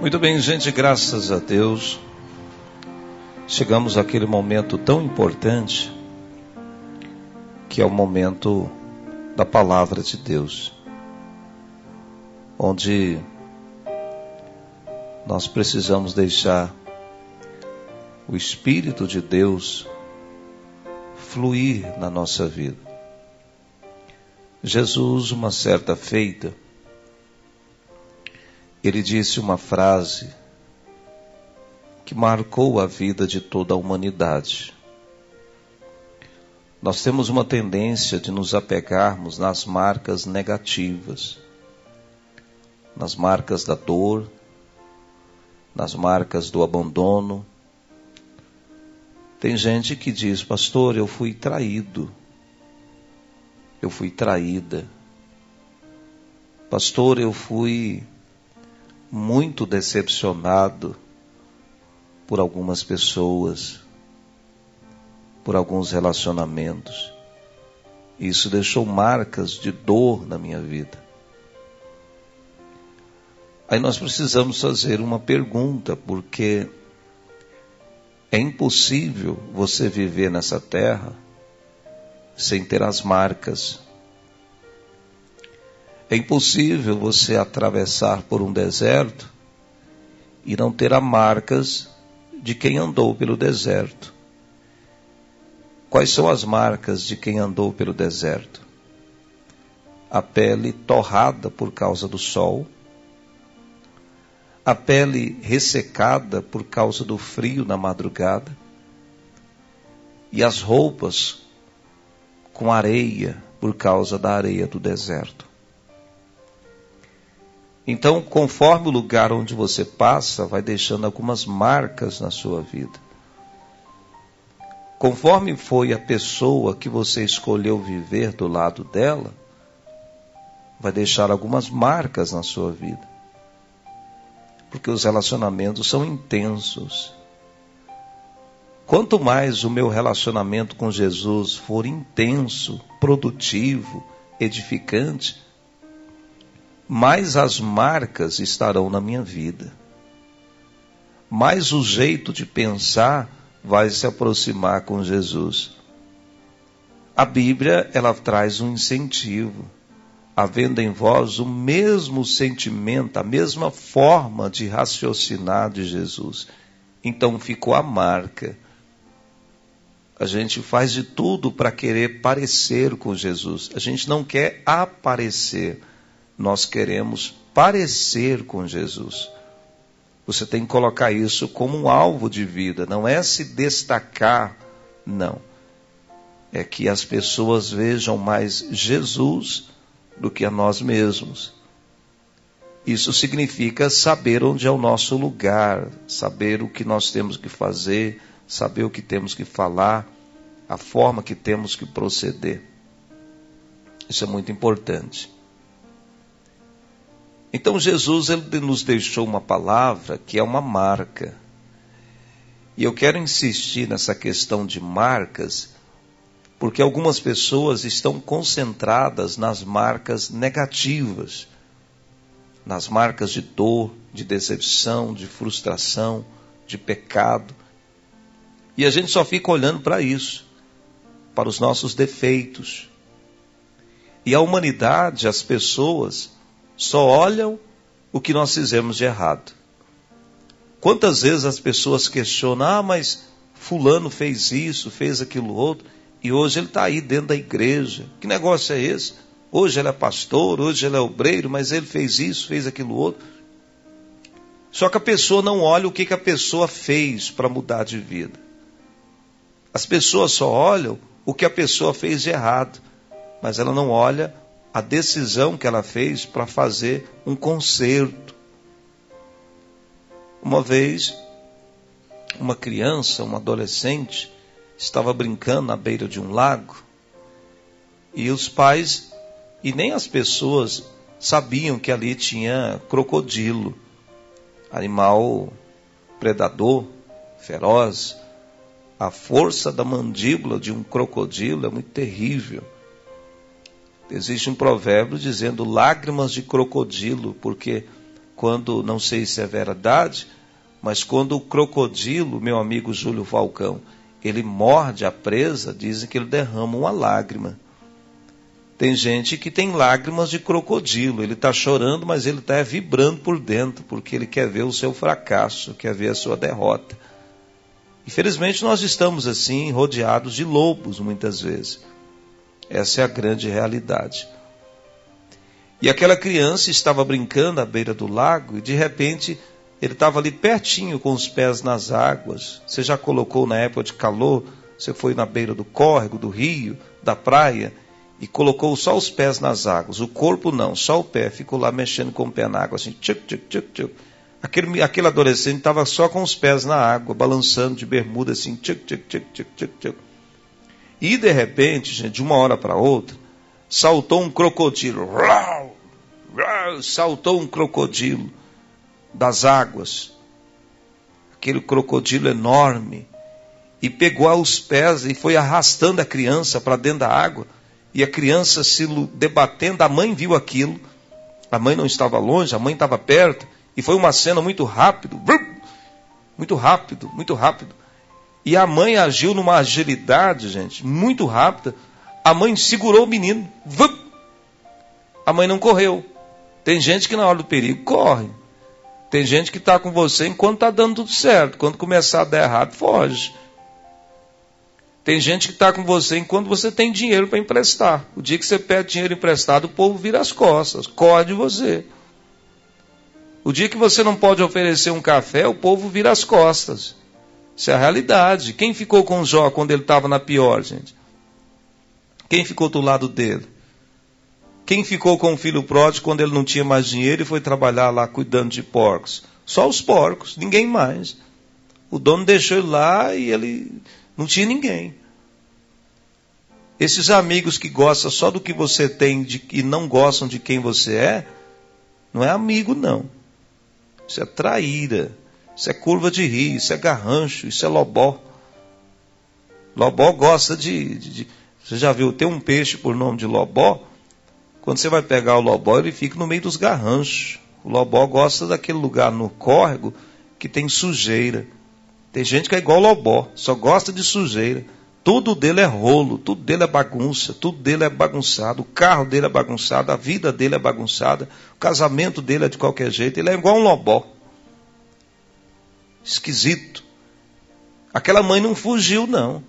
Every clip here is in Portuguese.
Muito bem, gente, graças a Deus. Chegamos àquele momento tão importante que é o momento da palavra de Deus, onde nós precisamos deixar o Espírito de Deus fluir na nossa vida. Jesus, uma certa feita, ele disse uma frase que marcou a vida de toda a humanidade. Nós temos uma tendência de nos apegarmos nas marcas negativas, nas marcas da dor, nas marcas do abandono. Tem gente que diz, pastor, eu fui traído, eu fui traída. Pastor, eu fui muito decepcionado por algumas pessoas, por alguns relacionamentos. Isso deixou marcas de dor na minha vida. Aí nós precisamos fazer uma pergunta, porque é impossível você viver nessa terra sem ter as marcas é impossível você atravessar por um deserto e não ter as marcas de quem andou pelo deserto. Quais são as marcas de quem andou pelo deserto? A pele torrada por causa do sol, a pele ressecada por causa do frio na madrugada, e as roupas com areia por causa da areia do deserto. Então, conforme o lugar onde você passa, vai deixando algumas marcas na sua vida. Conforme foi a pessoa que você escolheu viver do lado dela, vai deixar algumas marcas na sua vida. Porque os relacionamentos são intensos. Quanto mais o meu relacionamento com Jesus for intenso, produtivo, edificante, mais as marcas estarão na minha vida. Mais o jeito de pensar vai se aproximar com Jesus. A Bíblia, ela traz um incentivo, havendo em vós o mesmo sentimento, a mesma forma de raciocinar de Jesus. Então ficou a marca. A gente faz de tudo para querer parecer com Jesus. A gente não quer aparecer nós queremos parecer com Jesus. Você tem que colocar isso como um alvo de vida, não é se destacar, não. É que as pessoas vejam mais Jesus do que a nós mesmos. Isso significa saber onde é o nosso lugar, saber o que nós temos que fazer, saber o que temos que falar, a forma que temos que proceder. Isso é muito importante. Então Jesus ele nos deixou uma palavra que é uma marca. E eu quero insistir nessa questão de marcas, porque algumas pessoas estão concentradas nas marcas negativas, nas marcas de dor, de decepção, de frustração, de pecado. E a gente só fica olhando para isso, para os nossos defeitos. E a humanidade, as pessoas, só olham o que nós fizemos de errado. Quantas vezes as pessoas questionam, ah, mas Fulano fez isso, fez aquilo outro, e hoje ele está aí dentro da igreja. Que negócio é esse? Hoje ele é pastor, hoje ele é obreiro, mas ele fez isso, fez aquilo outro. Só que a pessoa não olha o que, que a pessoa fez para mudar de vida. As pessoas só olham o que a pessoa fez de errado, mas ela não olha a decisão que ela fez para fazer um concerto. Uma vez, uma criança, um adolescente, estava brincando na beira de um lago e os pais e nem as pessoas sabiam que ali tinha crocodilo, animal predador, feroz. A força da mandíbula de um crocodilo é muito terrível. Existe um provérbio dizendo lágrimas de crocodilo, porque quando, não sei se é verdade, mas quando o crocodilo, meu amigo Júlio Falcão, ele morde a presa, dizem que ele derrama uma lágrima. Tem gente que tem lágrimas de crocodilo, ele está chorando, mas ele está vibrando por dentro, porque ele quer ver o seu fracasso, quer ver a sua derrota. Infelizmente, nós estamos assim, rodeados de lobos, muitas vezes. Essa é a grande realidade. E aquela criança estava brincando à beira do lago e de repente ele estava ali pertinho com os pés nas águas. Você já colocou na época de calor, você foi na beira do córrego, do rio, da praia e colocou só os pés nas águas. O corpo não, só o pé. Ficou lá mexendo com o pé na água, assim, tchuc, tchuc, tchuc, tchuc. Aquele, aquele adolescente estava só com os pés na água, balançando de bermuda, assim, tchuc, tchuc, tchuc, tchuc, tchuc, tchuc. E de repente, gente, de uma hora para outra, saltou um crocodilo. Saltou um crocodilo das águas. Aquele crocodilo enorme. E pegou aos pés e foi arrastando a criança para dentro da água. E a criança se debatendo. A mãe viu aquilo. A mãe não estava longe, a mãe estava perto. E foi uma cena muito rápido. Muito rápido, muito rápido. E a mãe agiu numa agilidade, gente, muito rápida. A mãe segurou o menino. A mãe não correu. Tem gente que na hora do perigo corre. Tem gente que está com você enquanto está dando tudo certo. Quando começar a dar errado, foge. Tem gente que está com você enquanto você tem dinheiro para emprestar. O dia que você pede dinheiro emprestado, o povo vira as costas, corre de você. O dia que você não pode oferecer um café, o povo vira as costas. Isso é a realidade. Quem ficou com Jó quando ele estava na pior, gente? Quem ficou do lado dele? Quem ficou com o filho pródigo quando ele não tinha mais dinheiro e foi trabalhar lá cuidando de porcos? Só os porcos, ninguém mais. O dono deixou ele lá e ele não tinha ninguém. Esses amigos que gostam só do que você tem de, e não gostam de quem você é, não é amigo, não. Isso é traíra. Isso é curva de rio, isso é garrancho, isso é lobó. Lobó gosta de, de, de, Você já viu, tem um peixe por nome de lobó. Quando você vai pegar o lobó, ele fica no meio dos garranchos. O lobó gosta daquele lugar no córrego que tem sujeira. Tem gente que é igual lobó, só gosta de sujeira. Tudo dele é rolo, tudo dele é bagunça, tudo dele é bagunçado, o carro dele é bagunçado, a vida dele é bagunçada, o casamento dele é de qualquer jeito, ele é igual um lobó esquisito. Aquela mãe não fugiu, não.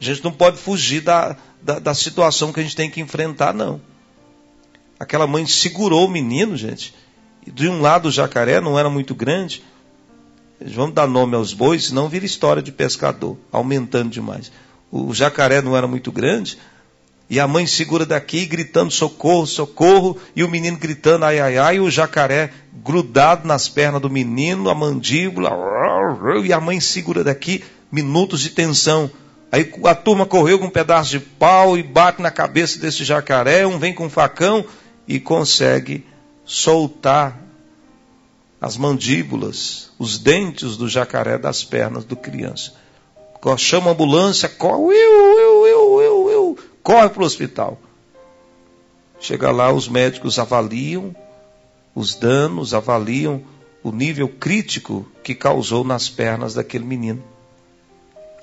A gente não pode fugir da, da, da, situação que a gente tem que enfrentar, não. Aquela mãe segurou o menino, gente. E de um lado o jacaré não era muito grande. Vamos dar nome aos bois, senão vira história de pescador, aumentando demais. O jacaré não era muito grande, e a mãe segura daqui, gritando socorro, socorro, e o menino gritando ai, ai, ai, e o jacaré grudado nas pernas do menino, a mandíbula, e a mãe segura daqui, minutos de tensão. Aí a turma correu com um pedaço de pau e bate na cabeça desse jacaré, um vem com um facão e consegue soltar as mandíbulas, os dentes do jacaré das pernas do criança. Chama a ambulância, corre, eu, eu corre para o hospital. Chega lá, os médicos avaliam os danos, avaliam o nível crítico que causou nas pernas daquele menino.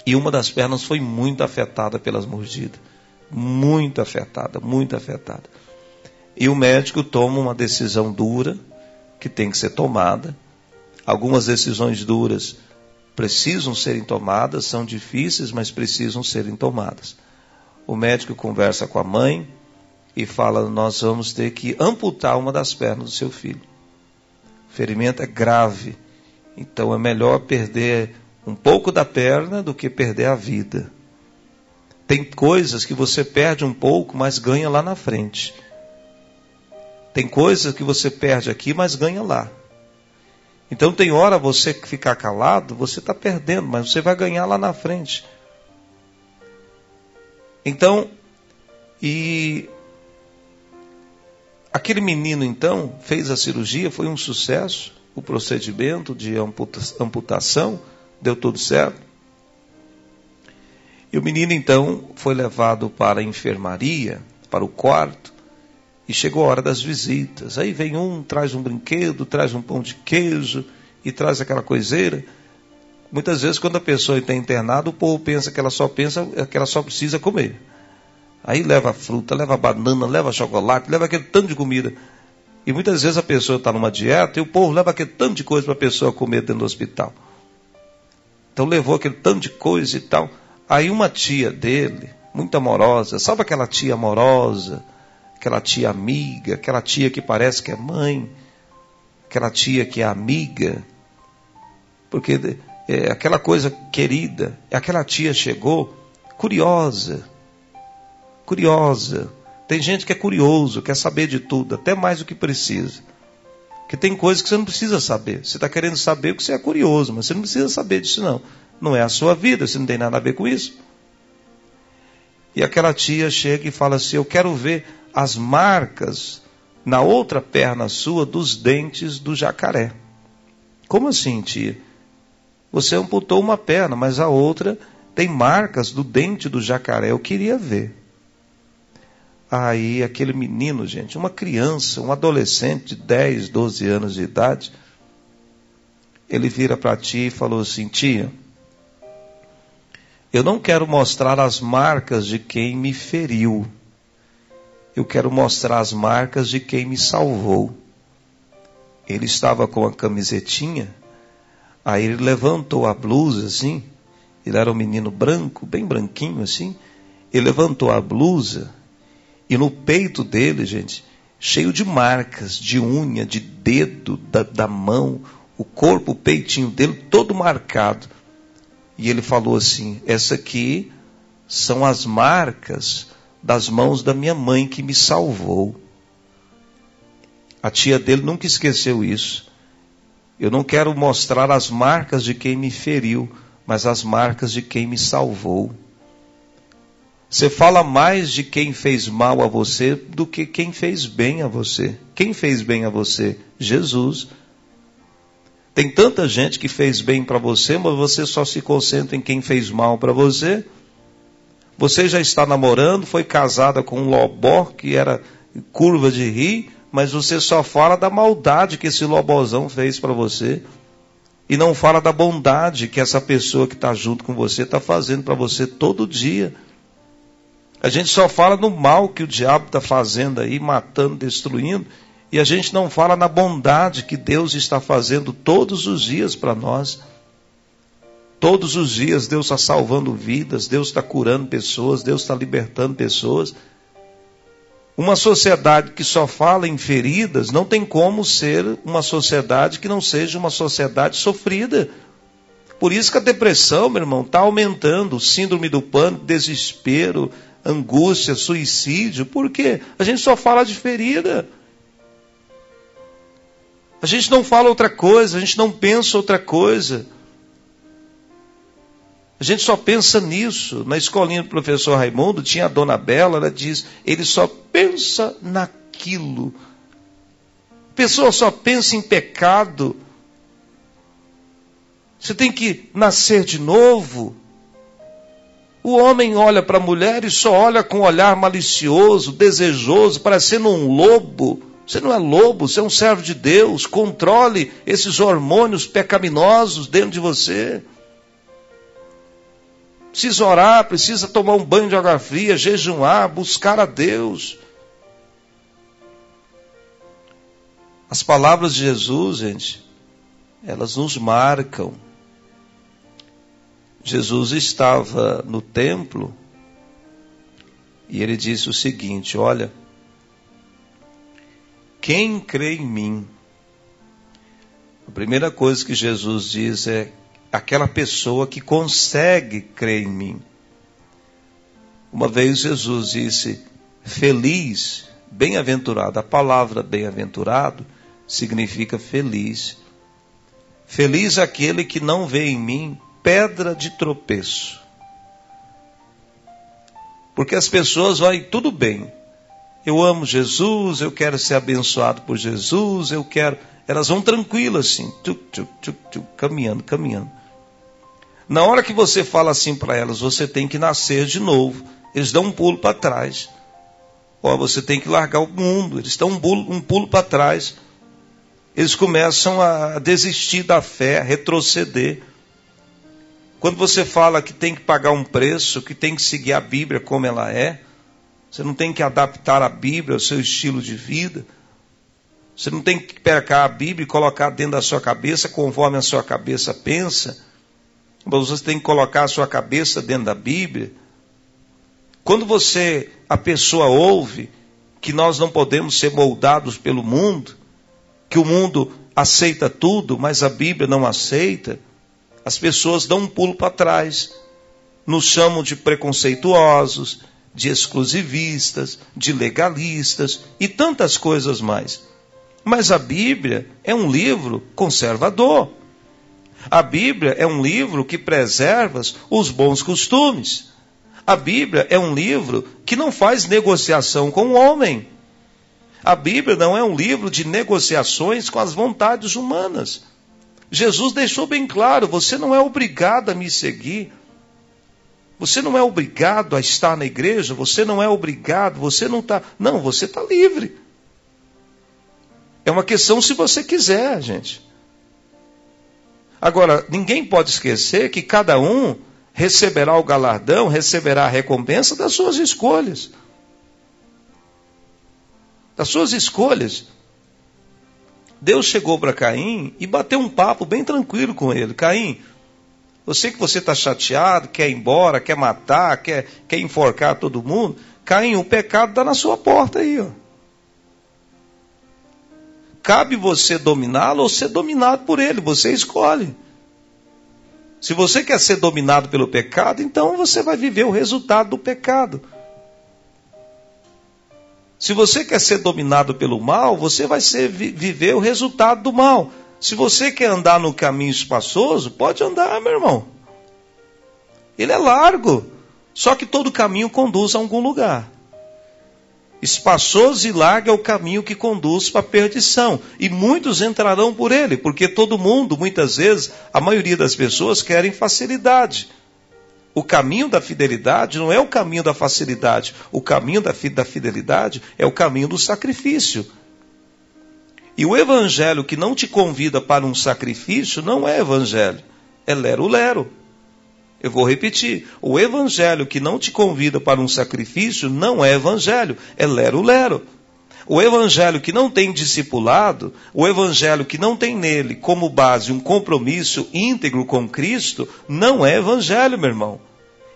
E uma das pernas foi muito afetada pelas mordidas. Muito afetada, muito afetada. E o médico toma uma decisão dura, que tem que ser tomada. Algumas decisões duras precisam serem tomadas, são difíceis, mas precisam serem tomadas o médico conversa com a mãe e fala: Nós vamos ter que amputar uma das pernas do seu filho. O ferimento é grave, então é melhor perder um pouco da perna do que perder a vida. Tem coisas que você perde um pouco, mas ganha lá na frente. Tem coisas que você perde aqui, mas ganha lá. Então tem hora você ficar calado, você está perdendo, mas você vai ganhar lá na frente. Então, e aquele menino então fez a cirurgia, foi um sucesso, o procedimento de amputação deu tudo certo. E o menino então foi levado para a enfermaria, para o quarto, E chegou a hora das visitas. Aí vem um, traz um brinquedo, traz um pão de queijo e traz aquela coiseira. Muitas vezes, quando a pessoa está internada, o povo pensa que ela só pensa que ela só precisa comer. Aí leva fruta, leva banana, leva chocolate, leva aquele tanto de comida. E muitas vezes a pessoa está numa dieta e o povo leva aquele tanto de coisa para a pessoa comer dentro do hospital. Então levou aquele tanto de coisa e tal. Aí uma tia dele, muito amorosa, sabe aquela tia amorosa, aquela tia amiga, aquela tia que parece que é mãe, aquela tia que é amiga, porque é aquela coisa querida, aquela tia chegou curiosa, curiosa. Tem gente que é curioso, quer saber de tudo, até mais do que precisa. Que tem coisas que você não precisa saber. Você está querendo saber porque você é curioso, mas você não precisa saber disso não. Não é a sua vida, você não tem nada a ver com isso. E aquela tia chega e fala assim: Eu quero ver as marcas na outra perna sua dos dentes do jacaré. Como assim, tia? Você amputou uma perna, mas a outra tem marcas do dente do jacaré. Eu queria ver. Aí aquele menino, gente, uma criança, um adolescente de 10, 12 anos de idade, ele vira para ti e falou assim: Tia, eu não quero mostrar as marcas de quem me feriu. Eu quero mostrar as marcas de quem me salvou. Ele estava com a camisetinha, aí ele levantou a blusa assim, ele era um menino branco, bem branquinho assim, ele levantou a blusa e no peito dele, gente, cheio de marcas, de unha, de dedo, da, da mão, o corpo, o peitinho dele todo marcado. E ele falou assim: Essa aqui são as marcas das mãos da minha mãe que me salvou. A tia dele nunca esqueceu isso. Eu não quero mostrar as marcas de quem me feriu, mas as marcas de quem me salvou. Você fala mais de quem fez mal a você do que quem fez bem a você. Quem fez bem a você? Jesus. Tem tanta gente que fez bem para você, mas você só se concentra em quem fez mal para você. Você já está namorando, foi casada com um lobó que era curva de rir, mas você só fala da maldade que esse lobozão fez para você. E não fala da bondade que essa pessoa que está junto com você está fazendo para você todo dia. A gente só fala no mal que o diabo está fazendo aí, matando, destruindo, e a gente não fala na bondade que Deus está fazendo todos os dias para nós. Todos os dias Deus está salvando vidas, Deus está curando pessoas, Deus está libertando pessoas. Uma sociedade que só fala em feridas não tem como ser uma sociedade que não seja uma sociedade sofrida. Por isso que a depressão, meu irmão, está aumentando, síndrome do pânico, desespero, angústia, suicídio, porque a gente só fala de ferida. A gente não fala outra coisa, a gente não pensa outra coisa. A gente só pensa nisso. Na escolinha do professor Raimundo, tinha a dona Bela, ela diz: ele só pensa naquilo. A pessoa só pensa em pecado. Você tem que nascer de novo. O homem olha para a mulher e só olha com um olhar malicioso, desejoso, parecendo um lobo. Você não é lobo, você é um servo de Deus. Controle esses hormônios pecaminosos dentro de você. Precisa orar, precisa tomar um banho de água fria, jejuar, buscar a Deus. As palavras de Jesus, gente, elas nos marcam. Jesus estava no templo e ele disse o seguinte: Olha, quem crê em mim? A primeira coisa que Jesus diz é aquela pessoa que consegue crer em mim. Uma vez Jesus disse: Feliz, bem-aventurado. A palavra bem-aventurado significa feliz. Feliz aquele que não vê em mim pedra de tropeço. Porque as pessoas vão, tudo bem. Eu amo Jesus, eu quero ser abençoado por Jesus, eu quero. Elas vão tranquilas assim, tuc, tuc, tuc, caminhando, caminhando. Na hora que você fala assim para elas, você tem que nascer de novo. Eles dão um pulo para trás. Ó, você tem que largar o mundo. Eles estão um pulo, um pulo para trás. Eles começam a desistir da fé, a retroceder. Quando você fala que tem que pagar um preço, que tem que seguir a Bíblia como ela é, você não tem que adaptar a Bíblia ao seu estilo de vida. Você não tem que pegar a Bíblia e colocar dentro da sua cabeça conforme a sua cabeça pensa. Mas você tem que colocar a sua cabeça dentro da Bíblia. Quando você, a pessoa ouve que nós não podemos ser moldados pelo mundo, que o mundo aceita tudo, mas a Bíblia não aceita, as pessoas dão um pulo para trás, nos chamam de preconceituosos, de exclusivistas, de legalistas e tantas coisas mais. Mas a Bíblia é um livro conservador. A Bíblia é um livro que preserva os bons costumes. A Bíblia é um livro que não faz negociação com o homem. A Bíblia não é um livro de negociações com as vontades humanas. Jesus deixou bem claro: você não é obrigado a me seguir. Você não é obrigado a estar na igreja, você não é obrigado, você não está. Não, você está livre. É uma questão se você quiser, gente. Agora, ninguém pode esquecer que cada um receberá o galardão, receberá a recompensa das suas escolhas. Das suas escolhas. Deus chegou para Caim e bateu um papo bem tranquilo com ele. Caim, eu sei que você está chateado, quer ir embora, quer matar, quer, quer enforcar todo mundo. Caim, o pecado está na sua porta aí. Ó. Cabe você dominá-lo ou ser dominado por ele, você escolhe. Se você quer ser dominado pelo pecado, então você vai viver o resultado do pecado. Se você quer ser dominado pelo mal, você vai ser, viver o resultado do mal. Se você quer andar no caminho espaçoso, pode andar, meu irmão. Ele é largo, só que todo caminho conduz a algum lugar. Espaçoso e largo é o caminho que conduz para a perdição. E muitos entrarão por ele, porque todo mundo, muitas vezes, a maioria das pessoas querem facilidade. O caminho da fidelidade não é o caminho da facilidade. O caminho da fidelidade é o caminho do sacrifício. E o evangelho que não te convida para um sacrifício não é evangelho, é lero-lero. Eu vou repetir: o evangelho que não te convida para um sacrifício não é evangelho, é lero-lero. O evangelho que não tem discipulado, o evangelho que não tem nele como base um compromisso íntegro com Cristo, não é evangelho, meu irmão.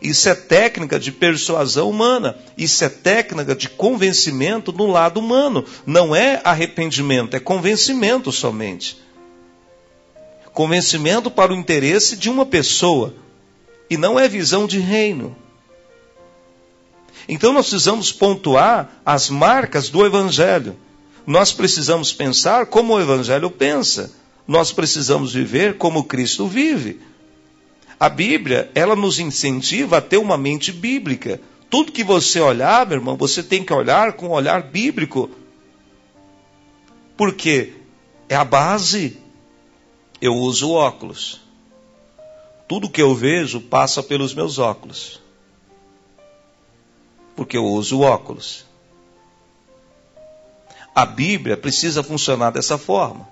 Isso é técnica de persuasão humana. Isso é técnica de convencimento no lado humano. Não é arrependimento, é convencimento somente. Convencimento para o interesse de uma pessoa. E não é visão de reino. Então nós precisamos pontuar as marcas do Evangelho. Nós precisamos pensar como o Evangelho pensa. Nós precisamos viver como Cristo vive. A Bíblia, ela nos incentiva a ter uma mente bíblica. Tudo que você olhar, meu irmão, você tem que olhar com um olhar bíblico. Porque é a base. Eu uso óculos. Tudo que eu vejo passa pelos meus óculos porque eu uso óculos. A Bíblia precisa funcionar dessa forma.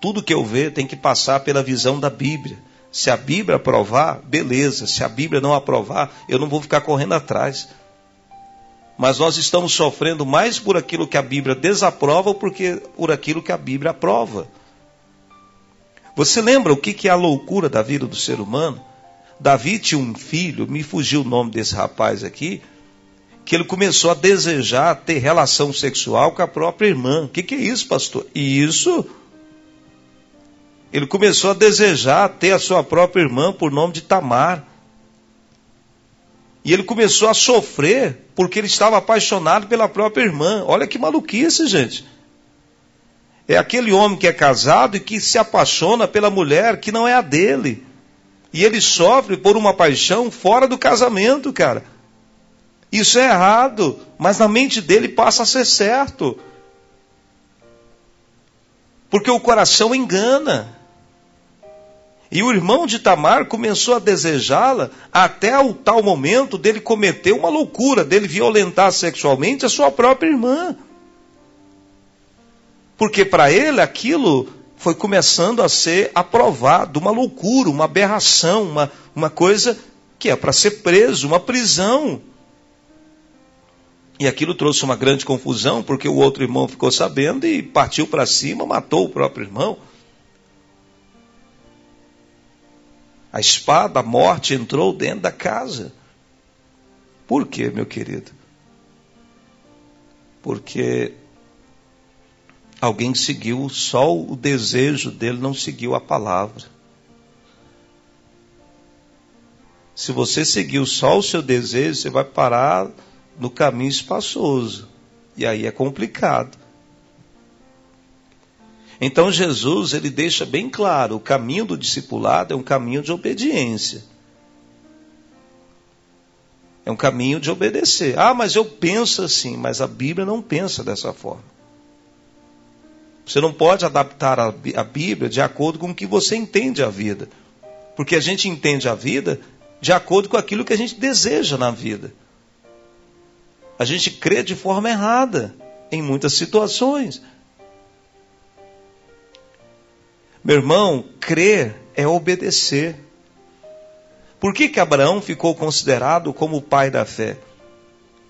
Tudo que eu ver tem que passar pela visão da Bíblia. Se a Bíblia aprovar, beleza. Se a Bíblia não aprovar, eu não vou ficar correndo atrás. Mas nós estamos sofrendo mais por aquilo que a Bíblia desaprova porque por aquilo que a Bíblia aprova. Você lembra o que é a loucura da vida do ser humano? Davi tinha um filho, me fugiu o nome desse rapaz aqui, que ele começou a desejar ter relação sexual com a própria irmã. O que, que é isso, pastor? Isso. Ele começou a desejar ter a sua própria irmã por nome de Tamar. E ele começou a sofrer porque ele estava apaixonado pela própria irmã. Olha que maluquice, gente. É aquele homem que é casado e que se apaixona pela mulher que não é a dele. E ele sofre por uma paixão fora do casamento, cara. Isso é errado, mas na mente dele passa a ser certo. Porque o coração engana. E o irmão de Tamar começou a desejá-la até o tal momento dele cometer uma loucura, dele violentar sexualmente a sua própria irmã. Porque para ele aquilo foi começando a ser aprovado, uma loucura, uma aberração, uma, uma coisa que é para ser preso, uma prisão. E aquilo trouxe uma grande confusão, porque o outro irmão ficou sabendo e partiu para cima, matou o próprio irmão. A espada, a morte entrou dentro da casa. Por quê, meu querido? Porque alguém seguiu só o desejo dele, não seguiu a palavra. Se você seguiu só o seu desejo, você vai parar no caminho espaçoso. E aí é complicado. Então Jesus, ele deixa bem claro, o caminho do discipulado é um caminho de obediência. É um caminho de obedecer. Ah, mas eu penso assim, mas a Bíblia não pensa dessa forma. Você não pode adaptar a, Bíblia de acordo com o que você entende a vida. Porque a gente entende a vida de acordo com aquilo que a gente deseja na vida. A gente crê de forma errada em muitas situações. Meu irmão, crer é obedecer. Por que, que Abraão ficou considerado como o pai da fé?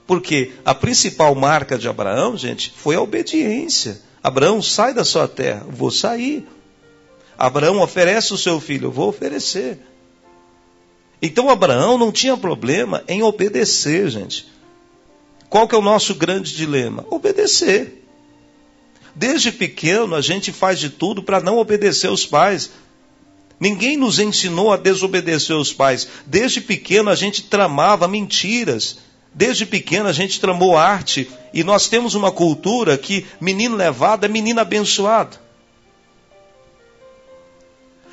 Porque a principal marca de Abraão, gente, foi a obediência. Abraão, sai da sua terra. Vou sair. Abraão oferece o seu filho. Vou oferecer. Então Abraão não tinha problema em obedecer, gente. Qual que é o nosso grande dilema? Obedecer. Desde pequeno a gente faz de tudo para não obedecer aos pais. Ninguém nos ensinou a desobedecer aos pais. Desde pequeno a gente tramava mentiras Desde pequeno a gente tramou arte e nós temos uma cultura que menino levado é menino abençoado.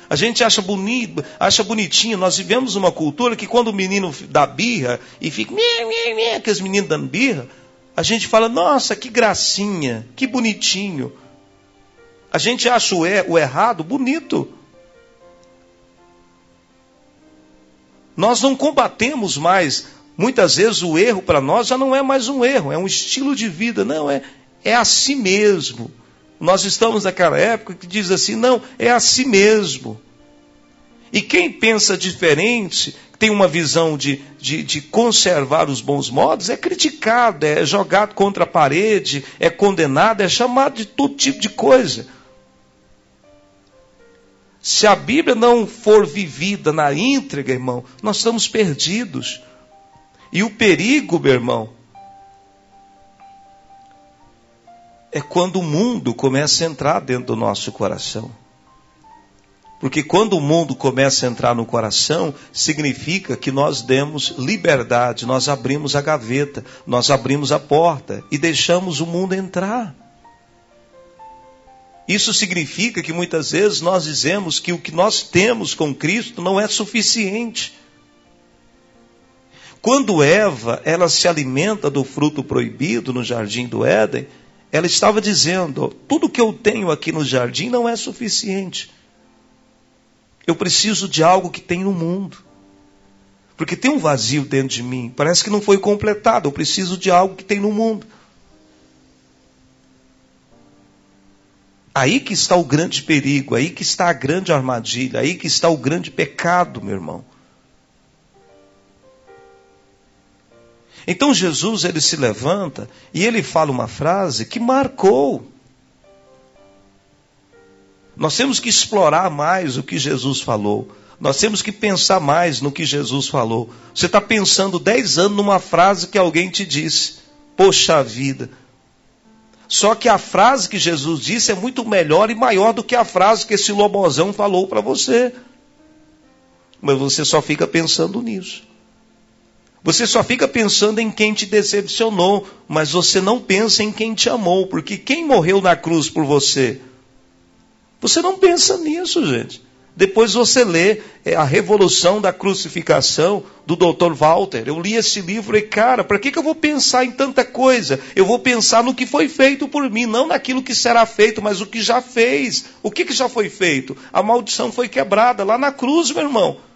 A gente acha bonito, acha bonitinho. Nós vivemos uma cultura que quando o menino dá birra e fica mê, aqueles meninos dando birra, a gente fala, nossa, que gracinha, que bonitinho. A gente acha o, é, o errado bonito. Nós não combatemos mais Muitas vezes o erro para nós já não é mais um erro, é um estilo de vida, não, é, é a si mesmo. Nós estamos naquela época que diz assim, não, é a si mesmo. E quem pensa diferente, tem uma visão de, de, de, conservar os bons modos, é criticado, é jogado contra a parede, é condenado, é chamado de todo tipo de coisa. Se a Bíblia não for vivida na íntegra, irmão, nós estamos perdidos. E o perigo, meu irmão, é quando o mundo começa a entrar dentro do nosso coração. Porque quando o mundo começa a entrar no coração, significa que nós demos liberdade, nós abrimos a gaveta, nós abrimos a porta e deixamos o mundo entrar. Isso significa que muitas vezes nós dizemos que o que nós temos com Cristo não é suficiente. Quando Eva, ela se alimenta do fruto proibido no jardim do Éden, ela estava dizendo: tudo que eu tenho aqui no jardim não é suficiente. Eu preciso de algo que tem no mundo. Porque tem um vazio dentro de mim, parece que não foi completado. Eu preciso de algo que tem no mundo. Aí que está o grande perigo, aí que está a grande armadilha, aí que está o grande pecado, meu irmão. Então Jesus ele se levanta e ele fala uma frase que marcou. Nós temos que explorar mais o que Jesus falou. Nós temos que pensar mais no que Jesus falou. Você está pensando dez anos numa frase que alguém te disse. Poxa vida. Só que a frase que Jesus disse é muito melhor e maior do que a frase que esse lobozão falou para você. Mas você só fica pensando nisso. Você só fica pensando em quem te decepcionou, mas você não pensa em quem te amou, porque quem morreu na cruz por você? Você não pensa nisso, gente. Depois você lê é, A Revolução da Crucificação, do Dr. Walter. Eu li esse livro e, cara, para que, que eu vou pensar em tanta coisa? Eu vou pensar no que foi feito por mim, não naquilo que será feito, mas o que já fez. O que, que já foi feito? A maldição foi quebrada lá na cruz, meu irmão.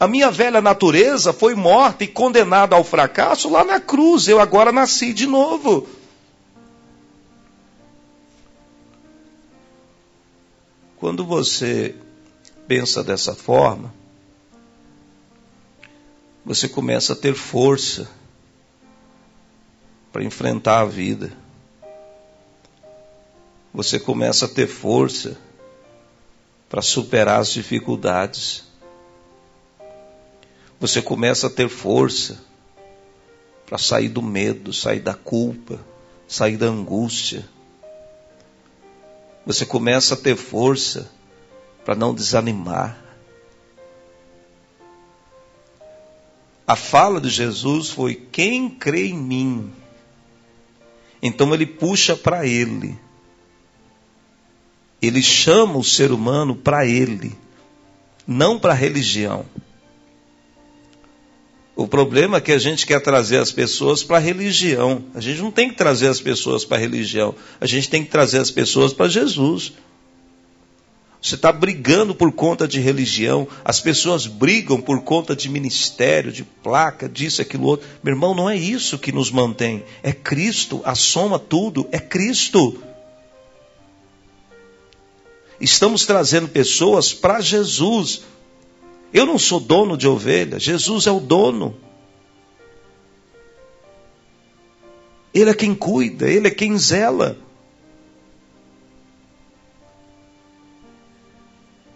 A minha velha natureza foi morta e condenada ao fracasso lá na cruz. Eu agora nasci de novo. Quando você pensa dessa forma, você começa a ter força para enfrentar a vida. Você começa a ter força para superar as dificuldades. Você começa a ter força para sair do medo, sair da culpa, sair da angústia você começa a ter força para não desanimar. A fala de Jesus foi: Quem crê em mim? Então ele puxa para ele. Ele chama o ser humano para ele, não para a religião. O problema é que a gente quer trazer as pessoas para a religião. A gente não tem que trazer as pessoas para a religião. A gente tem que trazer as pessoas para Jesus. Você está brigando por conta de religião, as pessoas brigam por conta de ministério, de placa, disso, aquilo outro. Meu irmão, não é isso que nos mantém. É Cristo, a soma tudo, é Cristo. Estamos trazendo pessoas para Jesus. Eu não sou dono de ovelha, Jesus é o dono. Ele é quem cuida, ele é quem zela.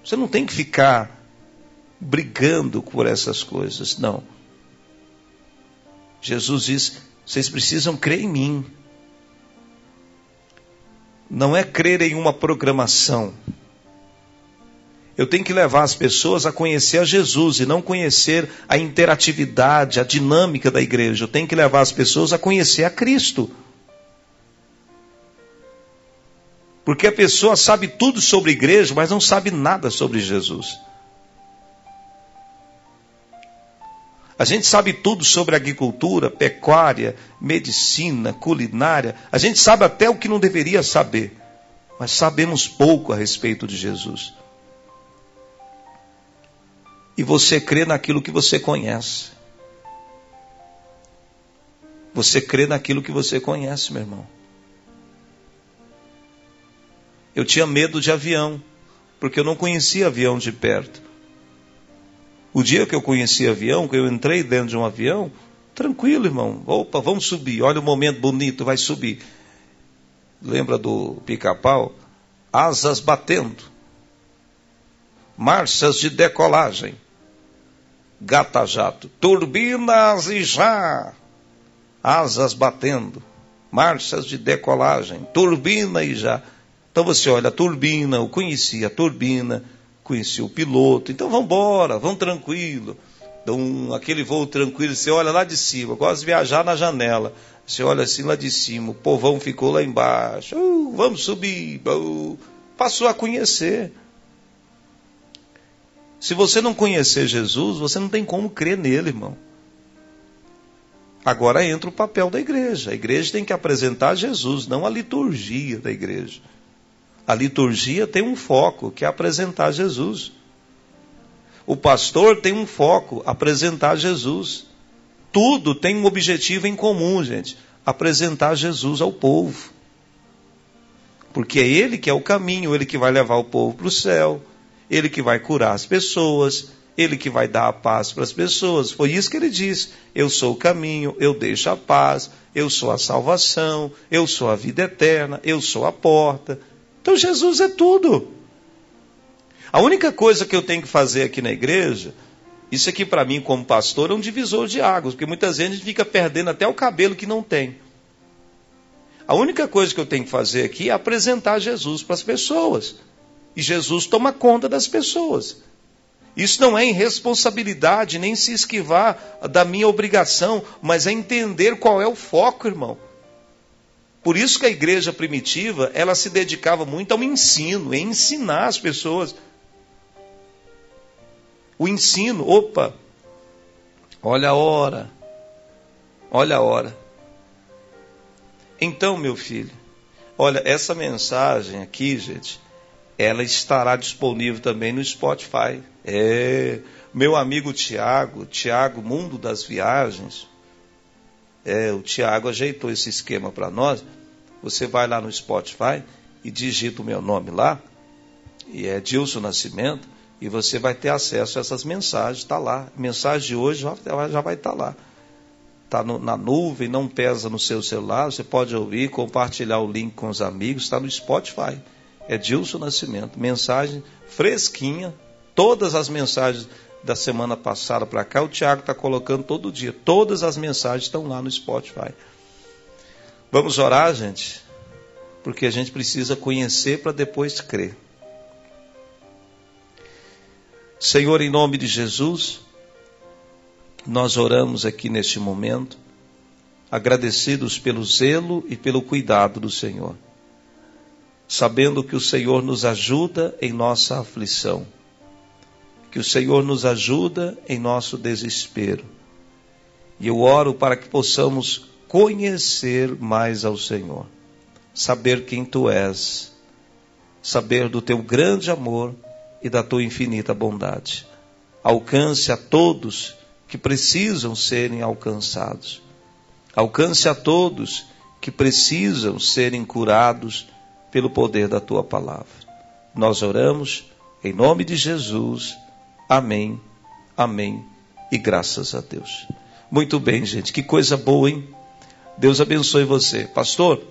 Você não tem que ficar brigando por essas coisas, não. Jesus diz: vocês precisam crer em mim. Não é crer em uma programação. Eu tenho que levar as pessoas a conhecer a Jesus e não conhecer a interatividade, a dinâmica da igreja. Eu tenho que levar as pessoas a conhecer a Cristo. Porque a pessoa sabe tudo sobre igreja, mas não sabe nada sobre Jesus. A gente sabe tudo sobre agricultura, pecuária, medicina, culinária. A gente sabe até o que não deveria saber, mas sabemos pouco a respeito de Jesus e você crê naquilo que você conhece. Você crê naquilo que você conhece, meu irmão. Eu tinha medo de avião, porque eu não conhecia avião de perto. O dia que eu conheci avião, que eu entrei dentro de um avião, tranquilo, irmão. Opa, vamos subir. Olha o momento bonito, vai subir. Lembra do pica-pau? Asas batendo. Marchas de decolagem gata jato, turbinas e já, asas batendo, marchas de decolagem, turbina e já. Então você olha a turbina, eu conheci a turbina, conheci o piloto, então vamos embora, vamos tranquilo. Então, aquele voo tranquilo, você olha lá de cima, gosta de viajar na janela. Você olha assim lá de cima, o povão ficou lá embaixo. Uh, vamos subir. Uh, passou a conhecer. Se você não conhecer Jesus, você não tem como crer nele, irmão. Agora entra o papel da igreja. A igreja tem que apresentar Jesus, não a liturgia da igreja. A liturgia tem um foco, que é apresentar Jesus. O pastor tem um foco, apresentar Jesus. Tudo tem um objetivo em comum, gente: apresentar Jesus ao povo. Porque é Ele que é o caminho, Ele que vai levar o povo para o céu. Ele que vai curar as pessoas, ele que vai dar a paz para as pessoas. Foi isso que ele disse: Eu sou o caminho, eu deixo a paz, eu sou a salvação, eu sou a vida eterna, eu sou a porta. Então Jesus é tudo. A única coisa que eu tenho que fazer aqui na igreja, isso aqui para mim como pastor é um divisor de águas, porque muitas vezes a gente fica perdendo até o cabelo que não tem. A única coisa que eu tenho que fazer aqui é apresentar Jesus para as pessoas. E Jesus toma conta das pessoas. Isso não é irresponsabilidade, nem se esquivar da minha obrigação, mas é entender qual é o foco, irmão. Por isso que a igreja primitiva, ela se dedicava muito ao ensino, em ensinar as pessoas. O ensino, opa, olha a hora, olha a hora. Então, meu filho, olha, essa mensagem aqui, gente, ela estará disponível também no Spotify. É, meu amigo Tiago, Tiago Mundo das Viagens, é, o Tiago ajeitou esse esquema para nós. Você vai lá no Spotify e digita o meu nome lá, e é Dilson Nascimento, e você vai ter acesso a essas mensagens, está lá. Mensagem de hoje já, já vai estar tá lá. Está na nuvem, não pesa no seu celular, você pode ouvir, compartilhar o link com os amigos, está no Spotify. É Dilson Nascimento, mensagem fresquinha, todas as mensagens da semana passada para cá, o Tiago está colocando todo dia. Todas as mensagens estão lá no Spotify. Vamos orar, gente? Porque a gente precisa conhecer para depois crer. Senhor, em nome de Jesus, nós oramos aqui neste momento, agradecidos pelo zelo e pelo cuidado do Senhor, sabendo que o Senhor nos ajuda em nossa aflição que o Senhor nos ajuda em nosso desespero. E eu oro para que possamos conhecer mais ao Senhor, saber quem tu és, saber do teu grande amor e da tua infinita bondade. Alcance a todos que precisam serem alcançados. Alcance a todos que precisam serem curados pelo poder da tua palavra. Nós oramos em nome de Jesus. Amém, amém e graças a Deus. Muito bem, gente, que coisa boa, hein? Deus abençoe você. Pastor,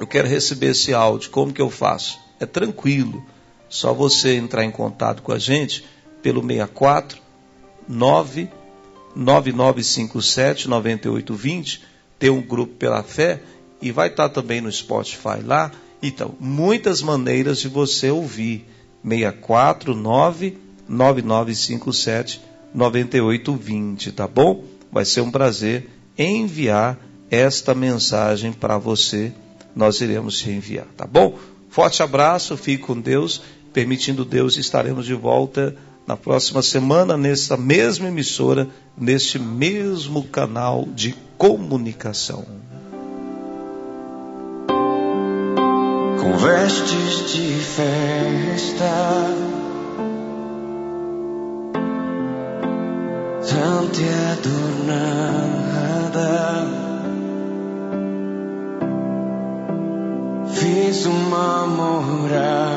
eu quero receber esse áudio, como que eu faço? É tranquilo, só você entrar em contato com a gente pelo 64 9 9957 9820, tem um grupo pela fé e vai estar também no Spotify lá. Então, muitas maneiras de você ouvir. 649 9957 9820, tá bom? Vai ser um prazer enviar esta mensagem para você. Nós iremos te enviar, tá bom? Forte abraço, fique com Deus. Permitindo Deus, estaremos de volta na próxima semana, nessa mesma emissora, neste mesmo canal de comunicação. Com vestes de festa tante adornada. Fiz uma morada